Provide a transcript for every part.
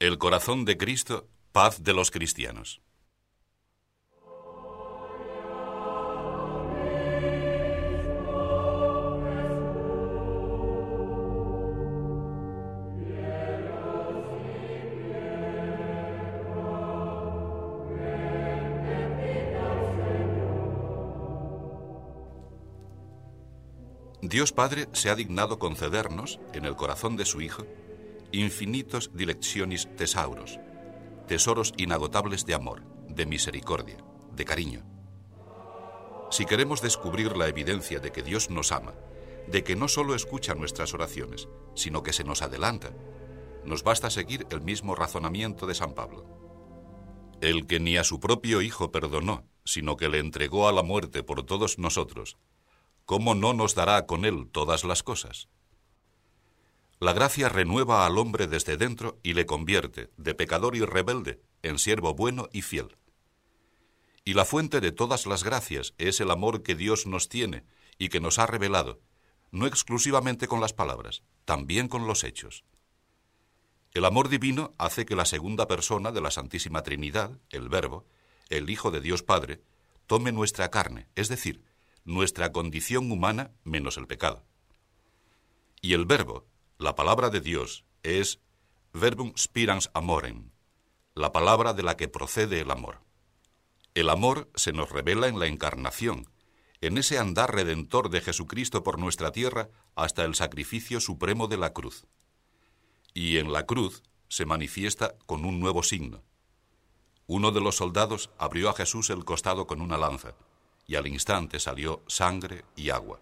El corazón de Cristo, paz de los cristianos. Dios Padre se ha dignado concedernos, en el corazón de su Hijo, infinitos dileccionis tesauros, tesoros inagotables de amor, de misericordia, de cariño. Si queremos descubrir la evidencia de que Dios nos ama, de que no solo escucha nuestras oraciones, sino que se nos adelanta, nos basta seguir el mismo razonamiento de San Pablo. El que ni a su propio Hijo perdonó, sino que le entregó a la muerte por todos nosotros, ¿cómo no nos dará con él todas las cosas? La gracia renueva al hombre desde dentro y le convierte, de pecador y rebelde, en siervo bueno y fiel. Y la fuente de todas las gracias es el amor que Dios nos tiene y que nos ha revelado, no exclusivamente con las palabras, también con los hechos. El amor divino hace que la segunda persona de la Santísima Trinidad, el Verbo, el Hijo de Dios Padre, tome nuestra carne, es decir, nuestra condición humana menos el pecado. Y el verbo, la palabra de Dios, es verbum spirans amorem, la palabra de la que procede el amor. El amor se nos revela en la encarnación, en ese andar redentor de Jesucristo por nuestra tierra hasta el sacrificio supremo de la cruz. Y en la cruz se manifiesta con un nuevo signo. Uno de los soldados abrió a Jesús el costado con una lanza y al instante salió sangre y agua.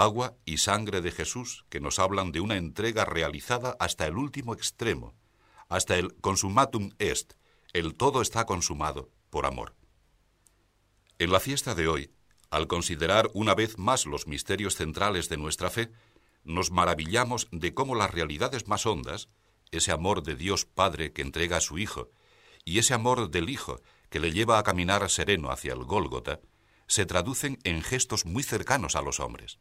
Agua y sangre de Jesús que nos hablan de una entrega realizada hasta el último extremo, hasta el consumatum est, el todo está consumado por amor. En la fiesta de hoy, al considerar una vez más los misterios centrales de nuestra fe, nos maravillamos de cómo las realidades más hondas, ese amor de Dios Padre que entrega a su Hijo, y ese amor del Hijo que le lleva a caminar sereno hacia el Gólgota, se traducen en gestos muy cercanos a los hombres.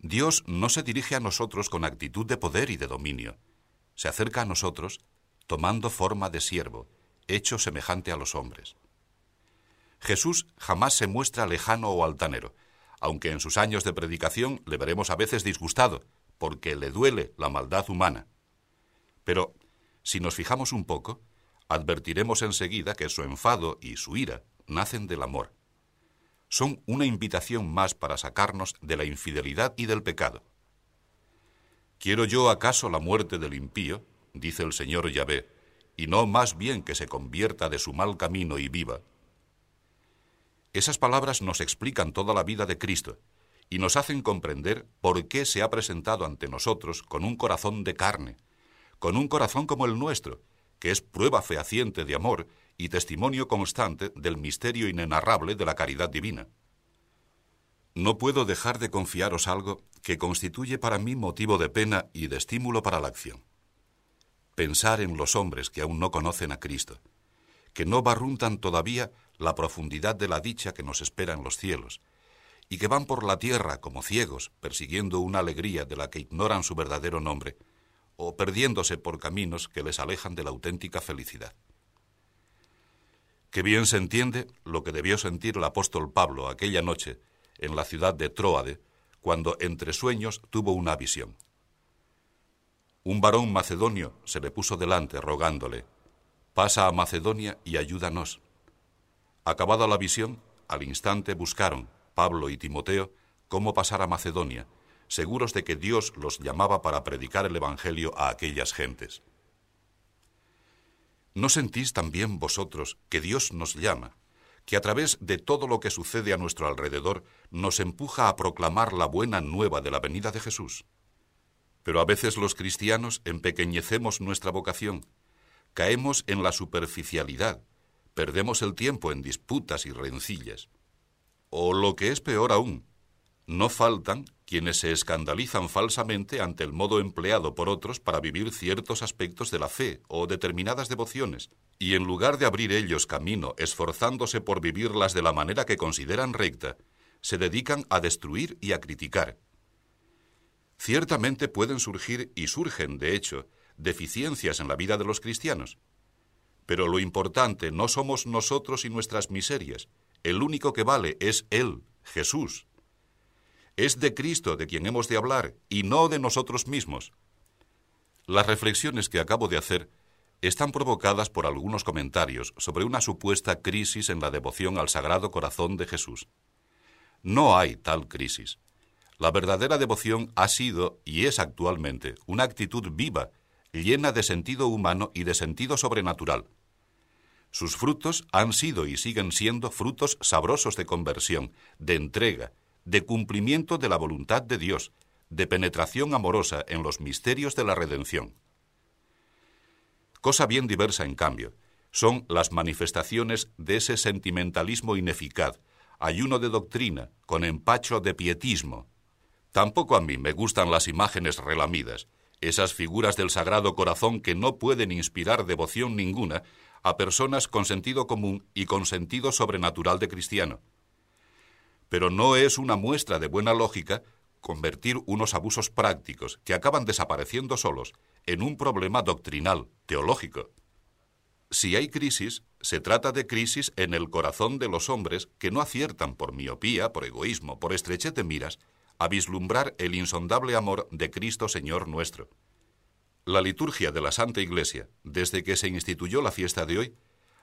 Dios no se dirige a nosotros con actitud de poder y de dominio. Se acerca a nosotros tomando forma de siervo, hecho semejante a los hombres. Jesús jamás se muestra lejano o altanero, aunque en sus años de predicación le veremos a veces disgustado, porque le duele la maldad humana. Pero, si nos fijamos un poco, advertiremos enseguida que su enfado y su ira nacen del amor. Son una invitación más para sacarnos de la infidelidad y del pecado. ¿Quiero yo acaso la muerte del impío? dice el Señor Yahvé, y no más bien que se convierta de su mal camino y viva. Esas palabras nos explican toda la vida de Cristo y nos hacen comprender por qué se ha presentado ante nosotros con un corazón de carne, con un corazón como el nuestro, que es prueba fehaciente de amor y testimonio constante del misterio inenarrable de la caridad divina. No puedo dejar de confiaros algo que constituye para mí motivo de pena y de estímulo para la acción. Pensar en los hombres que aún no conocen a Cristo, que no barruntan todavía la profundidad de la dicha que nos espera en los cielos, y que van por la tierra como ciegos, persiguiendo una alegría de la que ignoran su verdadero nombre, o perdiéndose por caminos que les alejan de la auténtica felicidad. Qué bien se entiende lo que debió sentir el apóstol Pablo aquella noche en la ciudad de Troade, cuando entre sueños tuvo una visión. Un varón macedonio se le puso delante rogándole, pasa a Macedonia y ayúdanos. Acabada la visión, al instante buscaron, Pablo y Timoteo, cómo pasar a Macedonia, seguros de que Dios los llamaba para predicar el Evangelio a aquellas gentes. ¿No sentís también vosotros que Dios nos llama, que a través de todo lo que sucede a nuestro alrededor nos empuja a proclamar la buena nueva de la venida de Jesús? Pero a veces los cristianos empequeñecemos nuestra vocación, caemos en la superficialidad, perdemos el tiempo en disputas y rencillas. O lo que es peor aún, no faltan quienes se escandalizan falsamente ante el modo empleado por otros para vivir ciertos aspectos de la fe o determinadas devociones, y en lugar de abrir ellos camino esforzándose por vivirlas de la manera que consideran recta, se dedican a destruir y a criticar. Ciertamente pueden surgir, y surgen, de hecho, deficiencias en la vida de los cristianos. Pero lo importante no somos nosotros y nuestras miserias. El único que vale es Él, Jesús. Es de Cristo de quien hemos de hablar y no de nosotros mismos. Las reflexiones que acabo de hacer están provocadas por algunos comentarios sobre una supuesta crisis en la devoción al Sagrado Corazón de Jesús. No hay tal crisis. La verdadera devoción ha sido y es actualmente una actitud viva, llena de sentido humano y de sentido sobrenatural. Sus frutos han sido y siguen siendo frutos sabrosos de conversión, de entrega, de cumplimiento de la voluntad de Dios, de penetración amorosa en los misterios de la redención. Cosa bien diversa, en cambio, son las manifestaciones de ese sentimentalismo ineficaz, ayuno de doctrina, con empacho de pietismo. Tampoco a mí me gustan las imágenes relamidas, esas figuras del Sagrado Corazón que no pueden inspirar devoción ninguna a personas con sentido común y con sentido sobrenatural de cristiano. Pero no es una muestra de buena lógica convertir unos abusos prácticos que acaban desapareciendo solos en un problema doctrinal, teológico. Si hay crisis, se trata de crisis en el corazón de los hombres que no aciertan por miopía, por egoísmo, por estrechez de miras, a vislumbrar el insondable amor de Cristo Señor nuestro. La liturgia de la Santa Iglesia, desde que se instituyó la fiesta de hoy,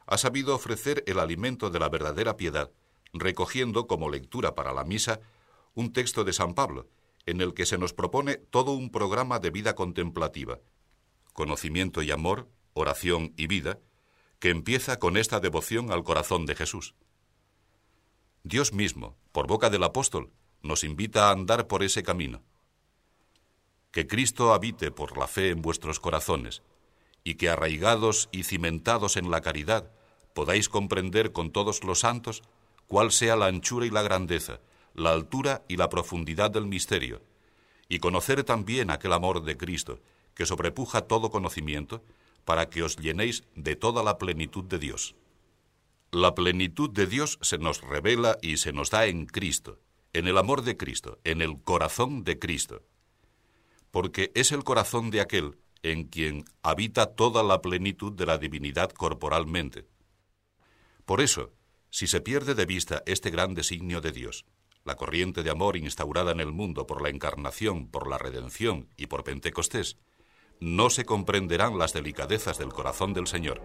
ha sabido ofrecer el alimento de la verdadera piedad, recogiendo como lectura para la misa un texto de San Pablo, en el que se nos propone todo un programa de vida contemplativa, conocimiento y amor, oración y vida, que empieza con esta devoción al corazón de Jesús. Dios mismo, por boca del apóstol, nos invita a andar por ese camino que Cristo habite por la fe en vuestros corazones, y que arraigados y cimentados en la caridad, podáis comprender con todos los santos cuál sea la anchura y la grandeza, la altura y la profundidad del misterio, y conocer también aquel amor de Cristo, que sobrepuja todo conocimiento, para que os llenéis de toda la plenitud de Dios. La plenitud de Dios se nos revela y se nos da en Cristo, en el amor de Cristo, en el corazón de Cristo porque es el corazón de aquel en quien habita toda la plenitud de la divinidad corporalmente. Por eso, si se pierde de vista este gran designio de Dios, la corriente de amor instaurada en el mundo por la encarnación, por la redención y por Pentecostés, no se comprenderán las delicadezas del corazón del Señor.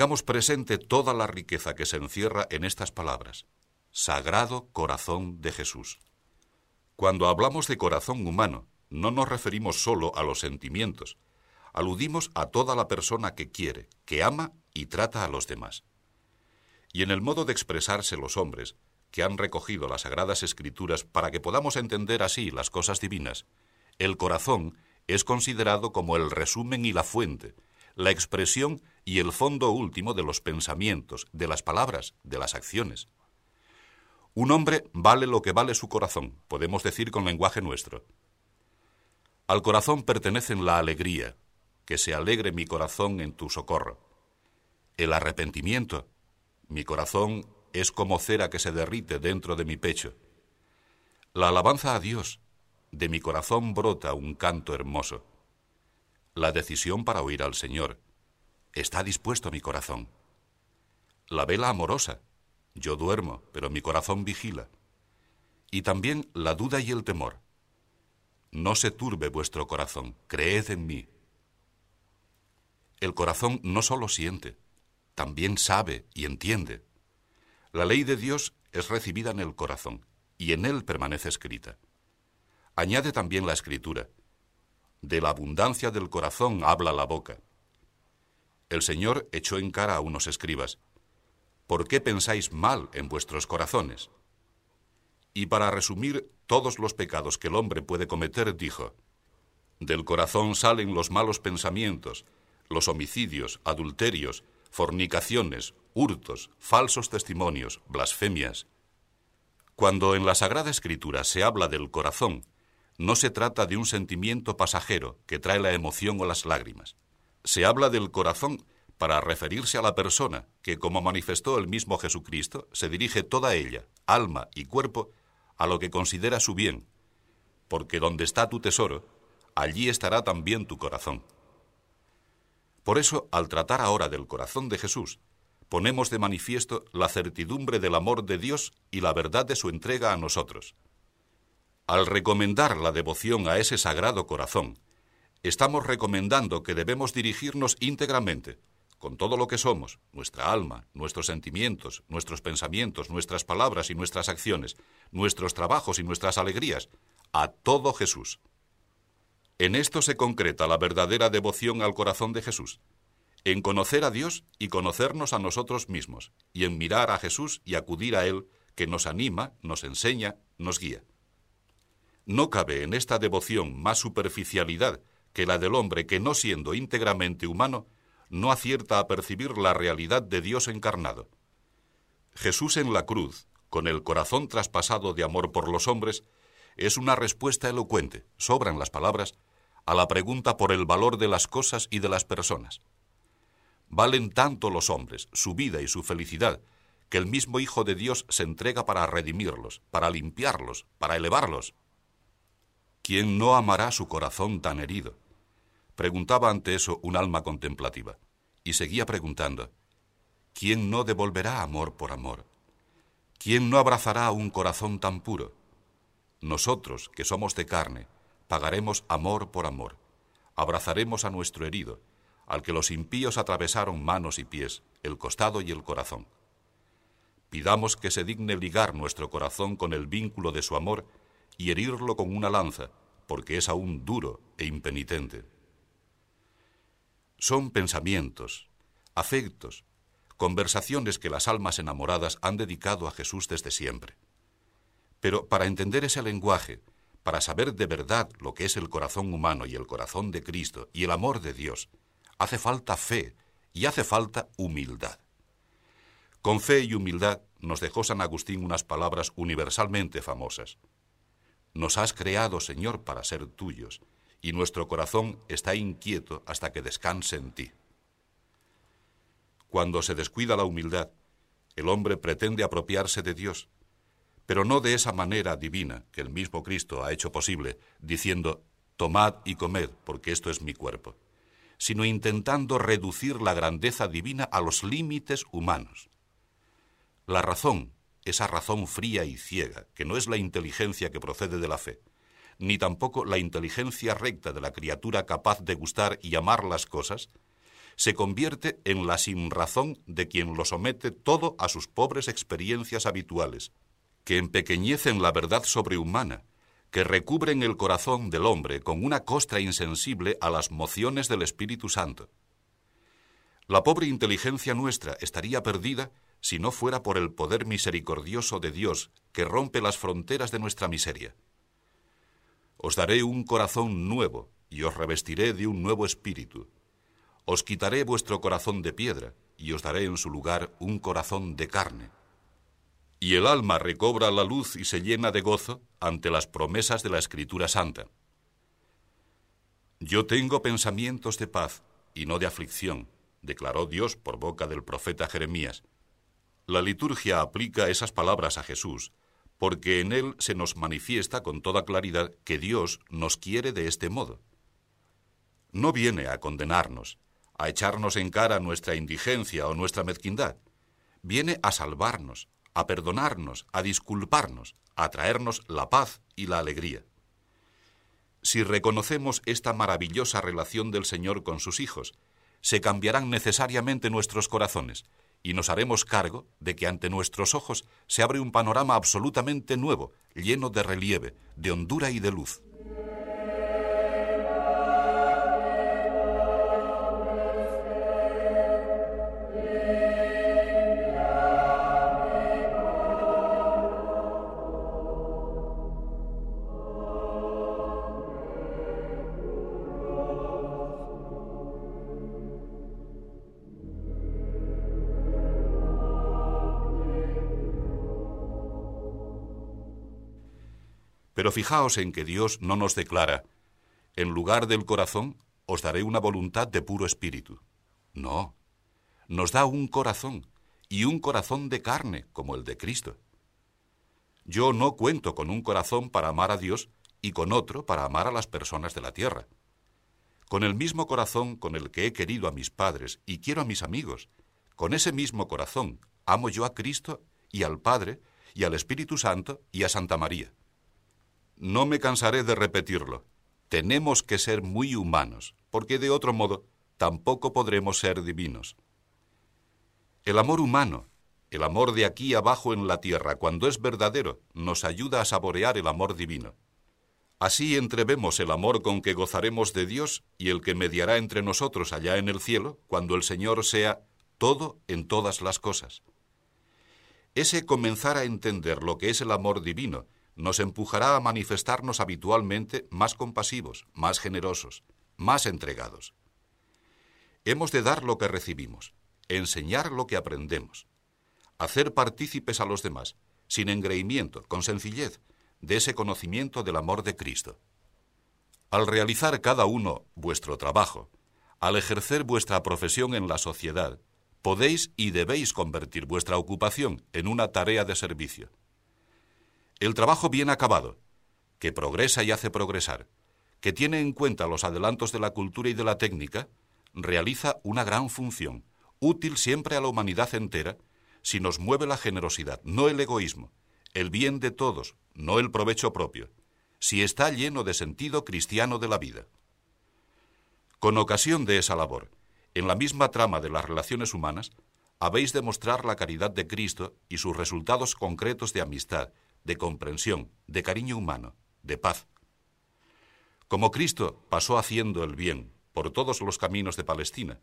Tengamos presente toda la riqueza que se encierra en estas palabras. Sagrado Corazón de Jesús. Cuando hablamos de corazón humano, no nos referimos solo a los sentimientos, aludimos a toda la persona que quiere, que ama y trata a los demás. Y en el modo de expresarse los hombres, que han recogido las sagradas escrituras para que podamos entender así las cosas divinas, el corazón es considerado como el resumen y la fuente, la expresión y el fondo último de los pensamientos, de las palabras, de las acciones. Un hombre vale lo que vale su corazón, podemos decir con lenguaje nuestro. Al corazón pertenecen la alegría, que se alegre mi corazón en tu socorro. El arrepentimiento, mi corazón es como cera que se derrite dentro de mi pecho. La alabanza a Dios, de mi corazón brota un canto hermoso la decisión para oír al Señor. Está dispuesto mi corazón. La vela amorosa. Yo duermo, pero mi corazón vigila. Y también la duda y el temor. No se turbe vuestro corazón, creed en mí. El corazón no solo siente, también sabe y entiende. La ley de Dios es recibida en el corazón y en él permanece escrita. Añade también la escritura, de la abundancia del corazón habla la boca. El Señor echó en cara a unos escribas, ¿por qué pensáis mal en vuestros corazones? Y para resumir todos los pecados que el hombre puede cometer, dijo, Del corazón salen los malos pensamientos, los homicidios, adulterios, fornicaciones, hurtos, falsos testimonios, blasfemias. Cuando en la Sagrada Escritura se habla del corazón, no se trata de un sentimiento pasajero que trae la emoción o las lágrimas. Se habla del corazón para referirse a la persona que, como manifestó el mismo Jesucristo, se dirige toda ella, alma y cuerpo, a lo que considera su bien, porque donde está tu tesoro, allí estará también tu corazón. Por eso, al tratar ahora del corazón de Jesús, ponemos de manifiesto la certidumbre del amor de Dios y la verdad de su entrega a nosotros. Al recomendar la devoción a ese sagrado corazón, estamos recomendando que debemos dirigirnos íntegramente, con todo lo que somos, nuestra alma, nuestros sentimientos, nuestros pensamientos, nuestras palabras y nuestras acciones, nuestros trabajos y nuestras alegrías, a todo Jesús. En esto se concreta la verdadera devoción al corazón de Jesús, en conocer a Dios y conocernos a nosotros mismos, y en mirar a Jesús y acudir a Él, que nos anima, nos enseña, nos guía. No cabe en esta devoción más superficialidad que la del hombre que, no siendo íntegramente humano, no acierta a percibir la realidad de Dios encarnado. Jesús en la cruz, con el corazón traspasado de amor por los hombres, es una respuesta elocuente, sobran las palabras, a la pregunta por el valor de las cosas y de las personas. Valen tanto los hombres, su vida y su felicidad, que el mismo Hijo de Dios se entrega para redimirlos, para limpiarlos, para elevarlos. ¿Quién no amará su corazón tan herido? Preguntaba ante eso un alma contemplativa, y seguía preguntando, ¿quién no devolverá amor por amor? ¿Quién no abrazará un corazón tan puro? Nosotros, que somos de carne, pagaremos amor por amor, abrazaremos a nuestro herido, al que los impíos atravesaron manos y pies, el costado y el corazón. Pidamos que se digne ligar nuestro corazón con el vínculo de su amor y herirlo con una lanza, porque es aún duro e impenitente. Son pensamientos, afectos, conversaciones que las almas enamoradas han dedicado a Jesús desde siempre. Pero para entender ese lenguaje, para saber de verdad lo que es el corazón humano y el corazón de Cristo y el amor de Dios, hace falta fe y hace falta humildad. Con fe y humildad nos dejó San Agustín unas palabras universalmente famosas. Nos has creado, Señor, para ser tuyos, y nuestro corazón está inquieto hasta que descanse en ti. Cuando se descuida la humildad, el hombre pretende apropiarse de Dios, pero no de esa manera divina que el mismo Cristo ha hecho posible, diciendo, Tomad y comed, porque esto es mi cuerpo, sino intentando reducir la grandeza divina a los límites humanos. La razón, esa razón fría y ciega, que no es la inteligencia que procede de la fe, ni tampoco la inteligencia recta de la criatura capaz de gustar y amar las cosas, se convierte en la sinrazón de quien lo somete todo a sus pobres experiencias habituales, que empequeñecen la verdad sobrehumana, que recubren el corazón del hombre con una costra insensible a las mociones del Espíritu Santo. La pobre inteligencia nuestra estaría perdida si no fuera por el poder misericordioso de Dios que rompe las fronteras de nuestra miseria. Os daré un corazón nuevo y os revestiré de un nuevo espíritu. Os quitaré vuestro corazón de piedra y os daré en su lugar un corazón de carne. Y el alma recobra la luz y se llena de gozo ante las promesas de la Escritura Santa. Yo tengo pensamientos de paz y no de aflicción, declaró Dios por boca del profeta Jeremías. La liturgia aplica esas palabras a Jesús, porque en él se nos manifiesta con toda claridad que Dios nos quiere de este modo. No viene a condenarnos, a echarnos en cara nuestra indigencia o nuestra mezquindad. Viene a salvarnos, a perdonarnos, a disculparnos, a traernos la paz y la alegría. Si reconocemos esta maravillosa relación del Señor con sus hijos, se cambiarán necesariamente nuestros corazones y nos haremos cargo de que ante nuestros ojos se abre un panorama absolutamente nuevo, lleno de relieve, de hondura y de luz. Pero fijaos en que Dios no nos declara, en lugar del corazón os daré una voluntad de puro espíritu. No, nos da un corazón, y un corazón de carne como el de Cristo. Yo no cuento con un corazón para amar a Dios y con otro para amar a las personas de la tierra. Con el mismo corazón con el que he querido a mis padres y quiero a mis amigos, con ese mismo corazón amo yo a Cristo y al Padre y al Espíritu Santo y a Santa María. No me cansaré de repetirlo. Tenemos que ser muy humanos, porque de otro modo tampoco podremos ser divinos. El amor humano, el amor de aquí abajo en la tierra, cuando es verdadero, nos ayuda a saborear el amor divino. Así entrevemos el amor con que gozaremos de Dios y el que mediará entre nosotros allá en el cielo, cuando el Señor sea todo en todas las cosas. Ese comenzar a entender lo que es el amor divino nos empujará a manifestarnos habitualmente más compasivos, más generosos, más entregados. Hemos de dar lo que recibimos, enseñar lo que aprendemos, hacer partícipes a los demás, sin engreimiento, con sencillez, de ese conocimiento del amor de Cristo. Al realizar cada uno vuestro trabajo, al ejercer vuestra profesión en la sociedad, podéis y debéis convertir vuestra ocupación en una tarea de servicio. El trabajo bien acabado, que progresa y hace progresar, que tiene en cuenta los adelantos de la cultura y de la técnica, realiza una gran función, útil siempre a la humanidad entera, si nos mueve la generosidad, no el egoísmo, el bien de todos, no el provecho propio, si está lleno de sentido cristiano de la vida. Con ocasión de esa labor, en la misma trama de las relaciones humanas, habéis de mostrar la caridad de Cristo y sus resultados concretos de amistad, de comprensión, de cariño humano, de paz. Como Cristo pasó haciendo el bien por todos los caminos de Palestina,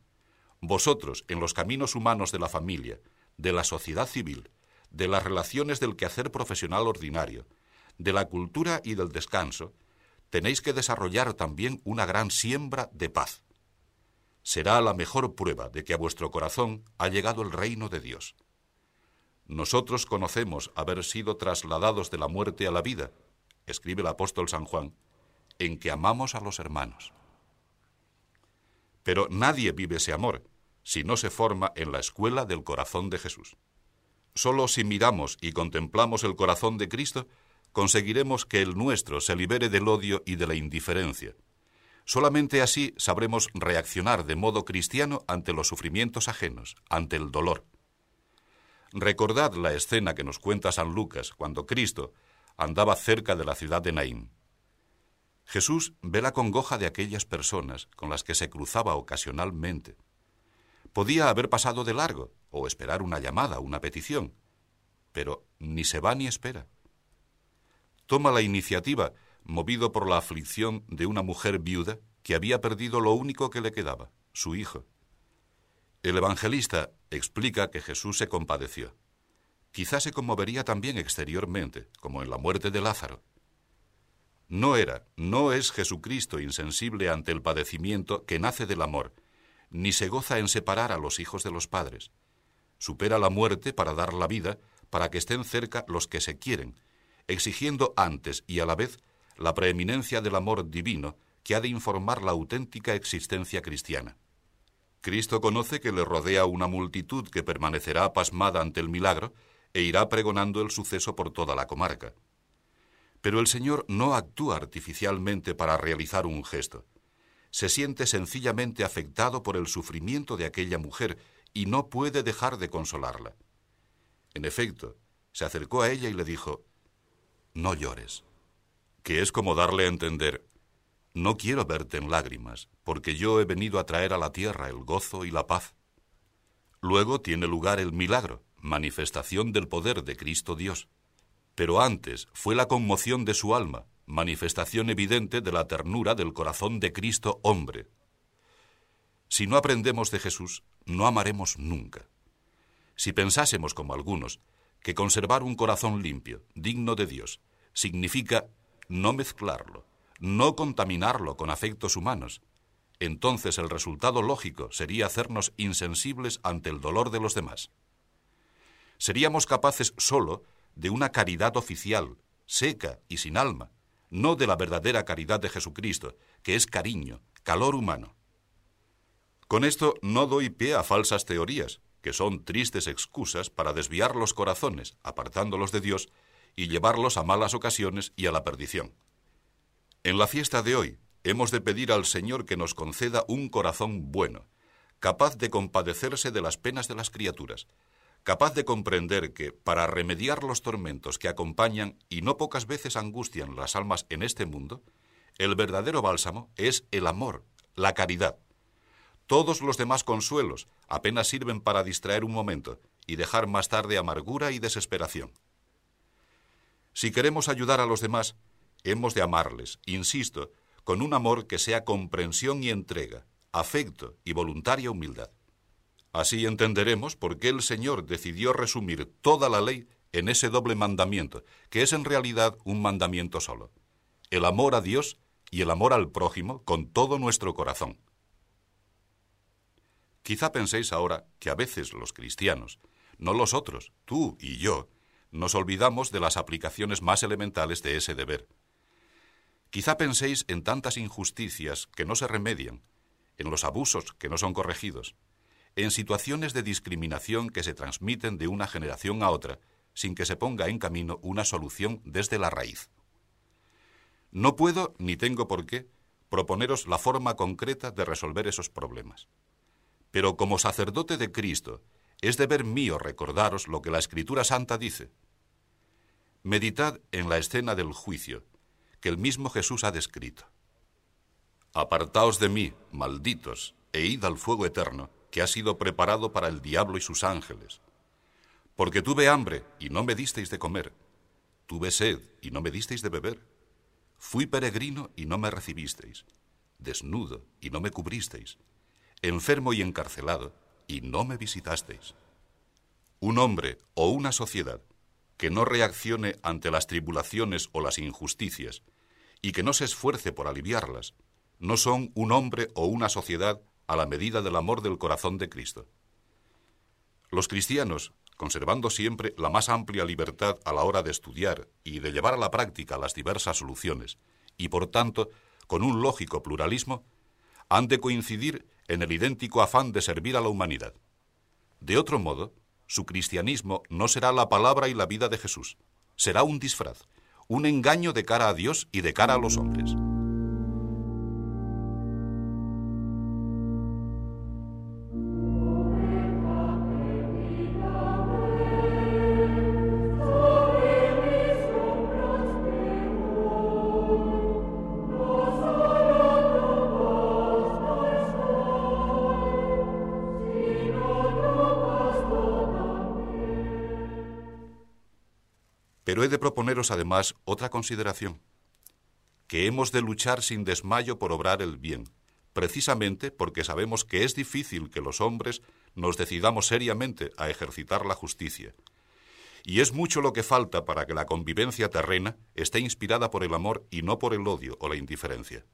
vosotros, en los caminos humanos de la familia, de la sociedad civil, de las relaciones del quehacer profesional ordinario, de la cultura y del descanso, tenéis que desarrollar también una gran siembra de paz. Será la mejor prueba de que a vuestro corazón ha llegado el reino de Dios. Nosotros conocemos haber sido trasladados de la muerte a la vida, escribe el apóstol San Juan, en que amamos a los hermanos. Pero nadie vive ese amor si no se forma en la escuela del corazón de Jesús. Solo si miramos y contemplamos el corazón de Cristo, conseguiremos que el nuestro se libere del odio y de la indiferencia. Solamente así sabremos reaccionar de modo cristiano ante los sufrimientos ajenos, ante el dolor. Recordad la escena que nos cuenta San Lucas cuando Cristo andaba cerca de la ciudad de Naín. Jesús ve la congoja de aquellas personas con las que se cruzaba ocasionalmente. Podía haber pasado de largo o esperar una llamada, una petición, pero ni se va ni espera. Toma la iniciativa, movido por la aflicción de una mujer viuda que había perdido lo único que le quedaba, su hijo. El evangelista explica que Jesús se compadeció. Quizás se conmovería también exteriormente, como en la muerte de Lázaro. No era, no es Jesucristo insensible ante el padecimiento que nace del amor, ni se goza en separar a los hijos de los padres. Supera la muerte para dar la vida, para que estén cerca los que se quieren, exigiendo antes y a la vez la preeminencia del amor divino que ha de informar la auténtica existencia cristiana. Cristo conoce que le rodea una multitud que permanecerá pasmada ante el milagro e irá pregonando el suceso por toda la comarca. Pero el Señor no actúa artificialmente para realizar un gesto. Se siente sencillamente afectado por el sufrimiento de aquella mujer y no puede dejar de consolarla. En efecto, se acercó a ella y le dijo, No llores, que es como darle a entender, no quiero verte en lágrimas, porque yo he venido a traer a la tierra el gozo y la paz. Luego tiene lugar el milagro, manifestación del poder de Cristo Dios. Pero antes fue la conmoción de su alma, manifestación evidente de la ternura del corazón de Cristo hombre. Si no aprendemos de Jesús, no amaremos nunca. Si pensásemos como algunos, que conservar un corazón limpio, digno de Dios, significa no mezclarlo, no contaminarlo con afectos humanos, entonces el resultado lógico sería hacernos insensibles ante el dolor de los demás. Seríamos capaces solo de una caridad oficial, seca y sin alma, no de la verdadera caridad de Jesucristo, que es cariño, calor humano. Con esto no doy pie a falsas teorías, que son tristes excusas para desviar los corazones, apartándolos de Dios, y llevarlos a malas ocasiones y a la perdición. En la fiesta de hoy hemos de pedir al Señor que nos conceda un corazón bueno, capaz de compadecerse de las penas de las criaturas, capaz de comprender que, para remediar los tormentos que acompañan y no pocas veces angustian las almas en este mundo, el verdadero bálsamo es el amor, la caridad. Todos los demás consuelos apenas sirven para distraer un momento y dejar más tarde amargura y desesperación. Si queremos ayudar a los demás, hemos de amarles, insisto, con un amor que sea comprensión y entrega, afecto y voluntaria humildad. Así entenderemos por qué el Señor decidió resumir toda la ley en ese doble mandamiento, que es en realidad un mandamiento solo. El amor a Dios y el amor al prójimo con todo nuestro corazón. Quizá penséis ahora que a veces los cristianos, no los otros, tú y yo, nos olvidamos de las aplicaciones más elementales de ese deber. Quizá penséis en tantas injusticias que no se remedian, en los abusos que no son corregidos, en situaciones de discriminación que se transmiten de una generación a otra sin que se ponga en camino una solución desde la raíz. No puedo, ni tengo por qué, proponeros la forma concreta de resolver esos problemas. Pero como sacerdote de Cristo, es deber mío recordaros lo que la Escritura Santa dice. Meditad en la escena del juicio, que el mismo Jesús ha descrito. Apartaos de mí, malditos, e id al fuego eterno, que ha sido preparado para el diablo y sus ángeles. Porque tuve hambre y no me disteis de comer, tuve sed y no me disteis de beber, fui peregrino y no me recibisteis, desnudo y no me cubristeis, enfermo y encarcelado y no me visitasteis. Un hombre o una sociedad que no reaccione ante las tribulaciones o las injusticias y que no se esfuerce por aliviarlas, no son un hombre o una sociedad a la medida del amor del corazón de Cristo. Los cristianos, conservando siempre la más amplia libertad a la hora de estudiar y de llevar a la práctica las diversas soluciones, y por tanto con un lógico pluralismo, han de coincidir en el idéntico afán de servir a la humanidad. De otro modo, su cristianismo no será la palabra y la vida de Jesús, será un disfraz, un engaño de cara a Dios y de cara a los hombres. Además otra consideración, que hemos de luchar sin desmayo por obrar el bien, precisamente porque sabemos que es difícil que los hombres nos decidamos seriamente a ejercitar la justicia. Y es mucho lo que falta para que la convivencia terrena esté inspirada por el amor y no por el odio o la indiferencia.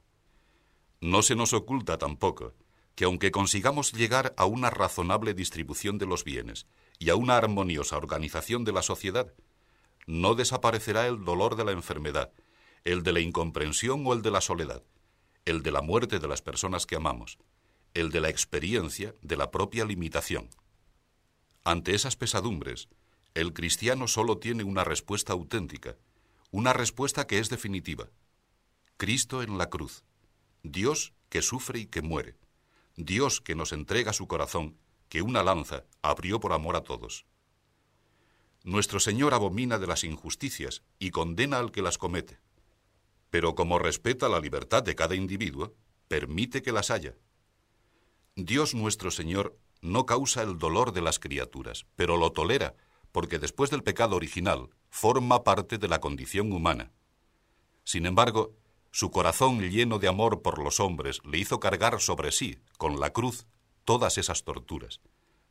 No se nos oculta tampoco que aunque consigamos llegar a una razonable distribución de los bienes y a una armoniosa organización de la sociedad, no desaparecerá el dolor de la enfermedad, el de la incomprensión o el de la soledad, el de la muerte de las personas que amamos, el de la experiencia de la propia limitación. Ante esas pesadumbres, el cristiano solo tiene una respuesta auténtica, una respuesta que es definitiva. Cristo en la cruz, Dios que sufre y que muere, Dios que nos entrega su corazón, que una lanza abrió por amor a todos. Nuestro Señor abomina de las injusticias y condena al que las comete. Pero como respeta la libertad de cada individuo, permite que las haya. Dios nuestro Señor no causa el dolor de las criaturas, pero lo tolera, porque después del pecado original forma parte de la condición humana. Sin embargo, su corazón lleno de amor por los hombres le hizo cargar sobre sí, con la cruz, todas esas torturas,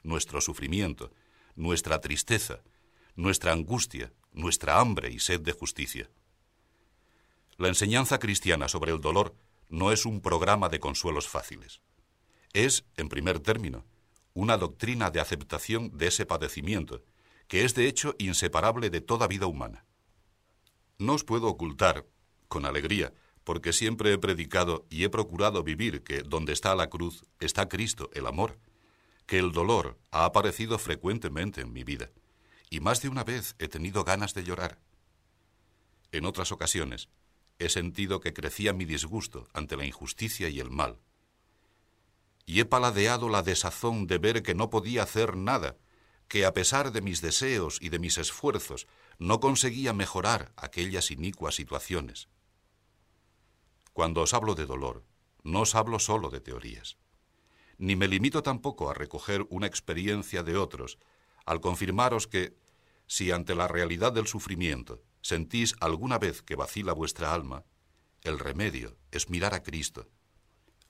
nuestro sufrimiento, nuestra tristeza, nuestra angustia, nuestra hambre y sed de justicia. La enseñanza cristiana sobre el dolor no es un programa de consuelos fáciles. Es, en primer término, una doctrina de aceptación de ese padecimiento, que es de hecho inseparable de toda vida humana. No os puedo ocultar, con alegría, porque siempre he predicado y he procurado vivir que donde está la cruz está Cristo, el amor, que el dolor ha aparecido frecuentemente en mi vida, y más de una vez he tenido ganas de llorar. En otras ocasiones he sentido que crecía mi disgusto ante la injusticia y el mal, y he paladeado la desazón de ver que no podía hacer nada, que a pesar de mis deseos y de mis esfuerzos no conseguía mejorar aquellas inicuas situaciones. Cuando os hablo de dolor, no os hablo solo de teorías, ni me limito tampoco a recoger una experiencia de otros, al confirmaros que, si ante la realidad del sufrimiento sentís alguna vez que vacila vuestra alma, el remedio es mirar a Cristo.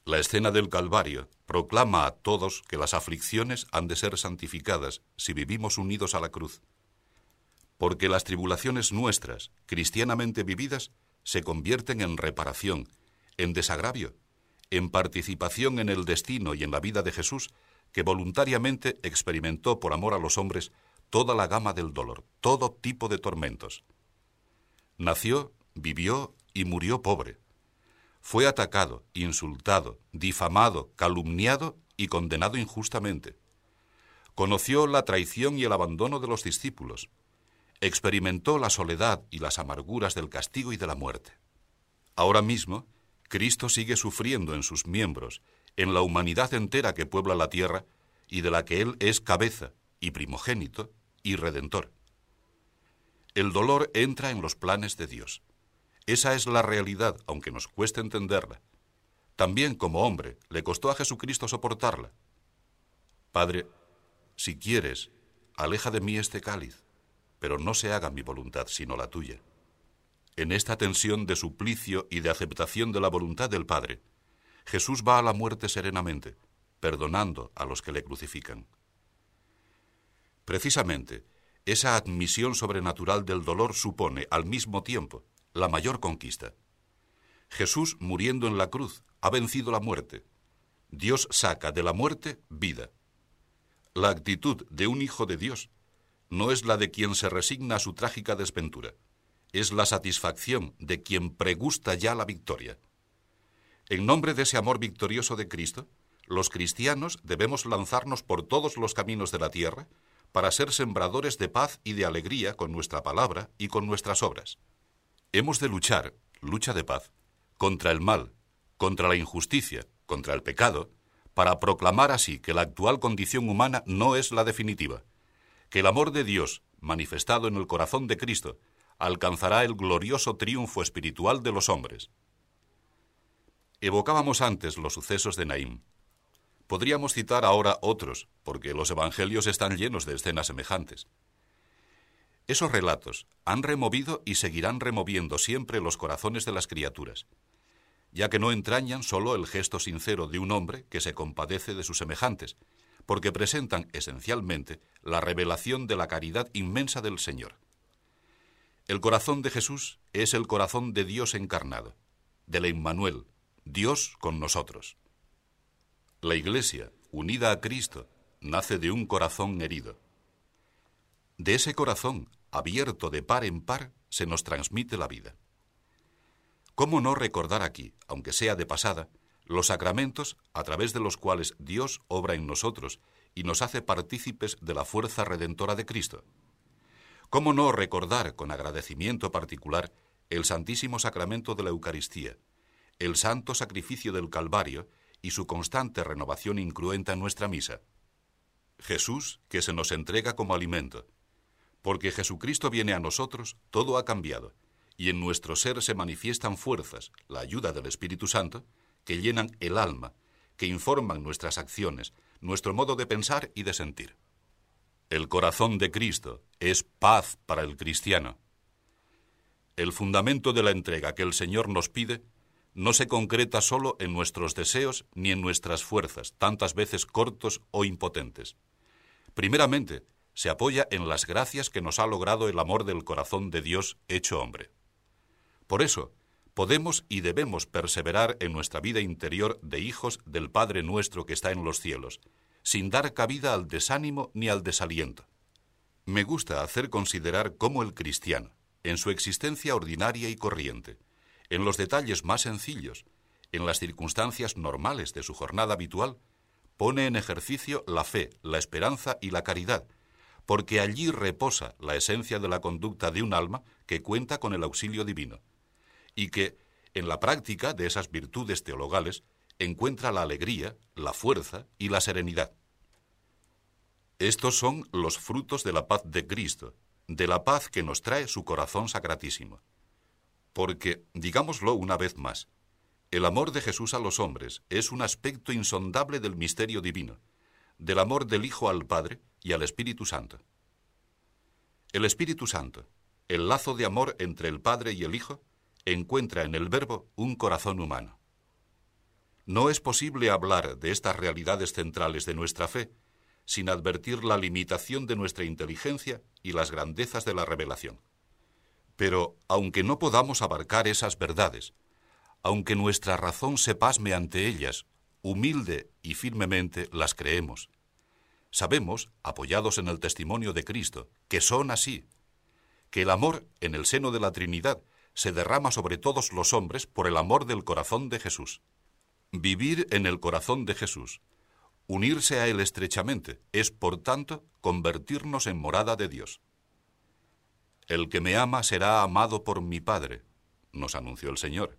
La escena del Calvario proclama a todos que las aflicciones han de ser santificadas si vivimos unidos a la cruz, porque las tribulaciones nuestras, cristianamente vividas, se convierten en reparación, en desagravio, en participación en el destino y en la vida de Jesús, que voluntariamente experimentó por amor a los hombres toda la gama del dolor, todo tipo de tormentos. Nació, vivió y murió pobre. Fue atacado, insultado, difamado, calumniado y condenado injustamente. Conoció la traición y el abandono de los discípulos, experimentó la soledad y las amarguras del castigo y de la muerte. Ahora mismo, Cristo sigue sufriendo en sus miembros, en la humanidad entera que puebla la tierra y de la que Él es cabeza y primogénito y redentor. El dolor entra en los planes de Dios. Esa es la realidad, aunque nos cueste entenderla. También como hombre le costó a Jesucristo soportarla. Padre, si quieres, aleja de mí este cáliz pero no se haga mi voluntad sino la tuya. En esta tensión de suplicio y de aceptación de la voluntad del Padre, Jesús va a la muerte serenamente, perdonando a los que le crucifican. Precisamente, esa admisión sobrenatural del dolor supone, al mismo tiempo, la mayor conquista. Jesús, muriendo en la cruz, ha vencido la muerte. Dios saca de la muerte vida. La actitud de un hijo de Dios no es la de quien se resigna a su trágica desventura, es la satisfacción de quien pregusta ya la victoria. En nombre de ese amor victorioso de Cristo, los cristianos debemos lanzarnos por todos los caminos de la tierra para ser sembradores de paz y de alegría con nuestra palabra y con nuestras obras. Hemos de luchar, lucha de paz, contra el mal, contra la injusticia, contra el pecado, para proclamar así que la actual condición humana no es la definitiva, que el amor de Dios, manifestado en el corazón de Cristo, alcanzará el glorioso triunfo espiritual de los hombres. Evocábamos antes los sucesos de Naim. Podríamos citar ahora otros, porque los evangelios están llenos de escenas semejantes. Esos relatos han removido y seguirán removiendo siempre los corazones de las criaturas, ya que no entrañan solo el gesto sincero de un hombre que se compadece de sus semejantes, porque presentan esencialmente la revelación de la caridad inmensa del Señor. El corazón de Jesús es el corazón de Dios encarnado, del Emmanuel, Dios con nosotros. La Iglesia, unida a Cristo, nace de un corazón herido. De ese corazón, abierto de par en par, se nos transmite la vida. ¿Cómo no recordar aquí, aunque sea de pasada, los sacramentos a través de los cuales Dios obra en nosotros y nos hace partícipes de la fuerza redentora de Cristo. ¿Cómo no recordar con agradecimiento particular el Santísimo Sacramento de la Eucaristía, el santo sacrificio del Calvario y su constante renovación incruenta en nuestra misa? Jesús que se nos entrega como alimento. Porque Jesucristo viene a nosotros, todo ha cambiado, y en nuestro ser se manifiestan fuerzas, la ayuda del Espíritu Santo, que llenan el alma, que informan nuestras acciones, nuestro modo de pensar y de sentir. El corazón de Cristo es paz para el cristiano. El fundamento de la entrega que el Señor nos pide no se concreta solo en nuestros deseos ni en nuestras fuerzas, tantas veces cortos o impotentes. Primeramente, se apoya en las gracias que nos ha logrado el amor del corazón de Dios hecho hombre. Por eso, podemos y debemos perseverar en nuestra vida interior de hijos del Padre nuestro que está en los cielos, sin dar cabida al desánimo ni al desaliento. Me gusta hacer considerar cómo el cristiano, en su existencia ordinaria y corriente, en los detalles más sencillos, en las circunstancias normales de su jornada habitual, pone en ejercicio la fe, la esperanza y la caridad, porque allí reposa la esencia de la conducta de un alma que cuenta con el auxilio divino, y que, en la práctica de esas virtudes teologales, encuentra la alegría, la fuerza y la serenidad. Estos son los frutos de la paz de Cristo, de la paz que nos trae su corazón sacratísimo. Porque, digámoslo una vez más, el amor de Jesús a los hombres es un aspecto insondable del misterio divino, del amor del Hijo al Padre y al Espíritu Santo. El Espíritu Santo, el lazo de amor entre el Padre y el Hijo, encuentra en el Verbo un corazón humano. No es posible hablar de estas realidades centrales de nuestra fe sin advertir la limitación de nuestra inteligencia y las grandezas de la revelación. Pero, aunque no podamos abarcar esas verdades, aunque nuestra razón se pasme ante ellas, humilde y firmemente las creemos. Sabemos, apoyados en el testimonio de Cristo, que son así, que el amor en el seno de la Trinidad se derrama sobre todos los hombres por el amor del corazón de Jesús. Vivir en el corazón de Jesús, unirse a Él estrechamente, es, por tanto, convertirnos en morada de Dios. El que me ama será amado por mi Padre, nos anunció el Señor.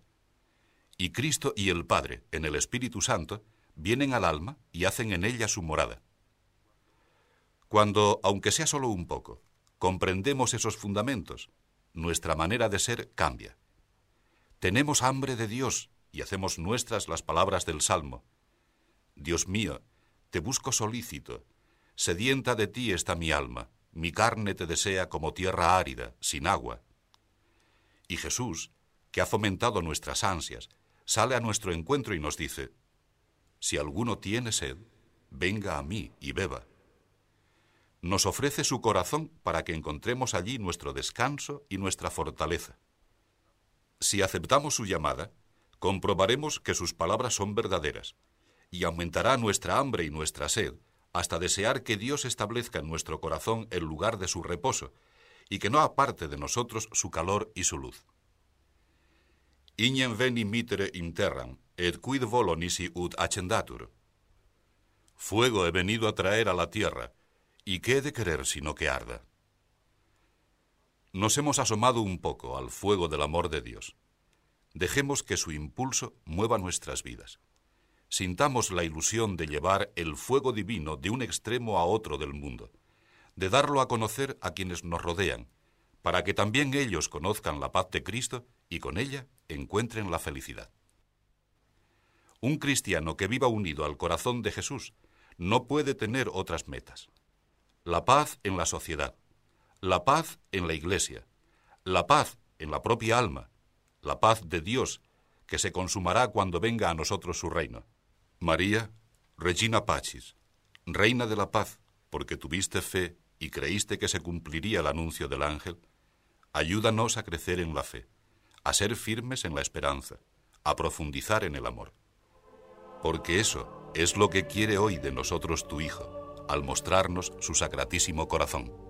Y Cristo y el Padre, en el Espíritu Santo, vienen al alma y hacen en ella su morada. Cuando, aunque sea solo un poco, comprendemos esos fundamentos, nuestra manera de ser cambia. Tenemos hambre de Dios y hacemos nuestras las palabras del Salmo. Dios mío, te busco solícito, sedienta de ti está mi alma, mi carne te desea como tierra árida, sin agua. Y Jesús, que ha fomentado nuestras ansias, sale a nuestro encuentro y nos dice, Si alguno tiene sed, venga a mí y beba. Nos ofrece su corazón para que encontremos allí nuestro descanso y nuestra fortaleza. Si aceptamos su llamada, comprobaremos que sus palabras son verdaderas, y aumentará nuestra hambre y nuestra sed, hasta desear que Dios establezca en nuestro corazón el lugar de su reposo, y que no aparte de nosotros su calor y su luz. Ignem veni mitere in terram, et quid volo nisi ut accendatur. Fuego he venido a traer a la tierra, y qué he de querer sino que arda. Nos hemos asomado un poco al fuego del amor de Dios. Dejemos que su impulso mueva nuestras vidas. Sintamos la ilusión de llevar el fuego divino de un extremo a otro del mundo, de darlo a conocer a quienes nos rodean, para que también ellos conozcan la paz de Cristo y con ella encuentren la felicidad. Un cristiano que viva unido al corazón de Jesús no puede tener otras metas. La paz en la sociedad, la paz en la iglesia, la paz en la propia alma, la paz de Dios, que se consumará cuando venga a nosotros su reino. María, Regina Pacis, Reina de la Paz, porque tuviste fe y creíste que se cumpliría el anuncio del ángel, ayúdanos a crecer en la fe, a ser firmes en la esperanza, a profundizar en el amor. Porque eso es lo que quiere hoy de nosotros tu Hijo, al mostrarnos su sacratísimo corazón.